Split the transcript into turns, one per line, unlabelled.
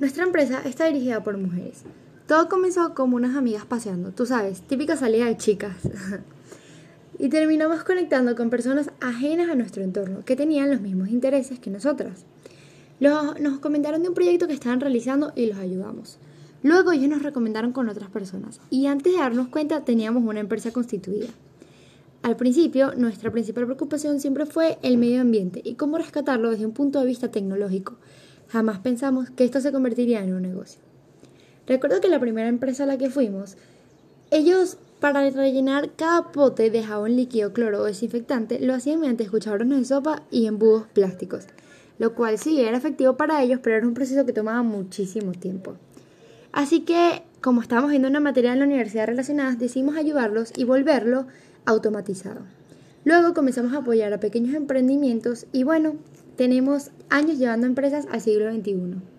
Nuestra empresa está dirigida por mujeres. Todo comenzó como unas amigas paseando, tú sabes, típica salida de chicas. y terminamos conectando con personas ajenas a nuestro entorno, que tenían los mismos intereses que nosotras. nos comentaron de un proyecto que estaban realizando y los ayudamos. Luego ellos nos recomendaron con otras personas y antes de darnos cuenta teníamos una empresa constituida. Al principio, nuestra principal preocupación siempre fue el medio ambiente y cómo rescatarlo desde un punto de vista tecnológico. Jamás pensamos que esto se convertiría en un negocio. Recuerdo que la primera empresa a la que fuimos, ellos para rellenar cada pote de jabón líquido, cloro o desinfectante lo hacían mediante escuchadores de sopa y embudos plásticos, lo cual sí era efectivo para ellos, pero era un proceso que tomaba muchísimo tiempo. Así que, como estábamos viendo una materia en la universidad relacionada, decidimos ayudarlos y volverlo automatizado. Luego comenzamos a apoyar a pequeños emprendimientos y bueno, tenemos años llevando empresas al siglo XXI.